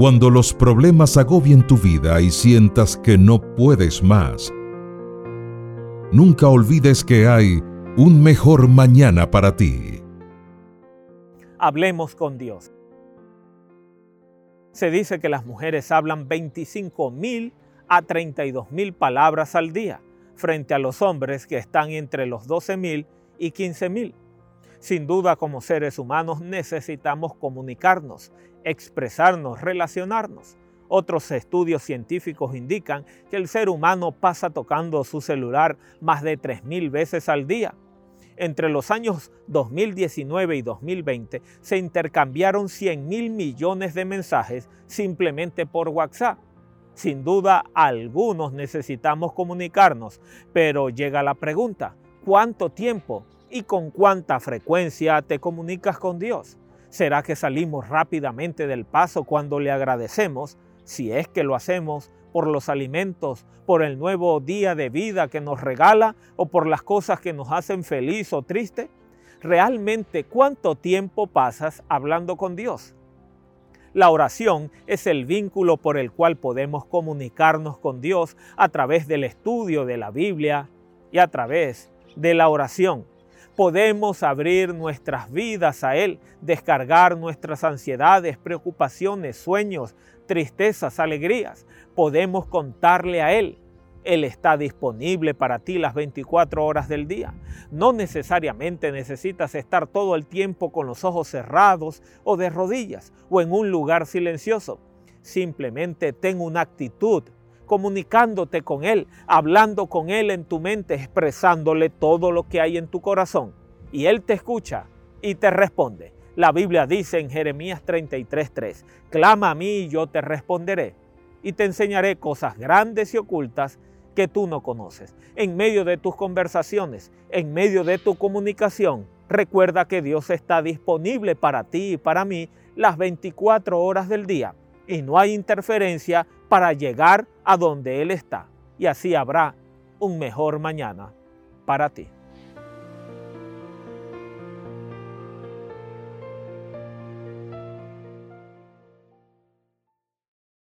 Cuando los problemas agobien tu vida y sientas que no puedes más, nunca olvides que hay un mejor mañana para ti. Hablemos con Dios. Se dice que las mujeres hablan 25 mil a 32 mil palabras al día, frente a los hombres que están entre los 12 mil y 15 mil. Sin duda, como seres humanos necesitamos comunicarnos, expresarnos, relacionarnos. Otros estudios científicos indican que el ser humano pasa tocando su celular más de 3.000 veces al día. Entre los años 2019 y 2020 se intercambiaron 100 mil millones de mensajes simplemente por WhatsApp. Sin duda, algunos necesitamos comunicarnos, pero llega la pregunta, ¿cuánto tiempo y con cuánta frecuencia te comunicas con Dios? ¿Será que salimos rápidamente del paso cuando le agradecemos, si es que lo hacemos, por los alimentos, por el nuevo día de vida que nos regala o por las cosas que nos hacen feliz o triste? ¿Realmente cuánto tiempo pasas hablando con Dios? La oración es el vínculo por el cual podemos comunicarnos con Dios a través del estudio de la Biblia y a través de la oración podemos abrir nuestras vidas a Él, descargar nuestras ansiedades, preocupaciones, sueños, tristezas, alegrías. Podemos contarle a Él. Él está disponible para ti las 24 horas del día. No necesariamente necesitas estar todo el tiempo con los ojos cerrados o de rodillas o en un lugar silencioso. Simplemente ten una actitud comunicándote con Él, hablando con Él en tu mente, expresándole todo lo que hay en tu corazón. Y Él te escucha y te responde. La Biblia dice en Jeremías 33:3, clama a mí y yo te responderé y te enseñaré cosas grandes y ocultas que tú no conoces. En medio de tus conversaciones, en medio de tu comunicación, recuerda que Dios está disponible para ti y para mí las 24 horas del día y no hay interferencia para llegar a donde Él está. Y así habrá un mejor mañana para ti.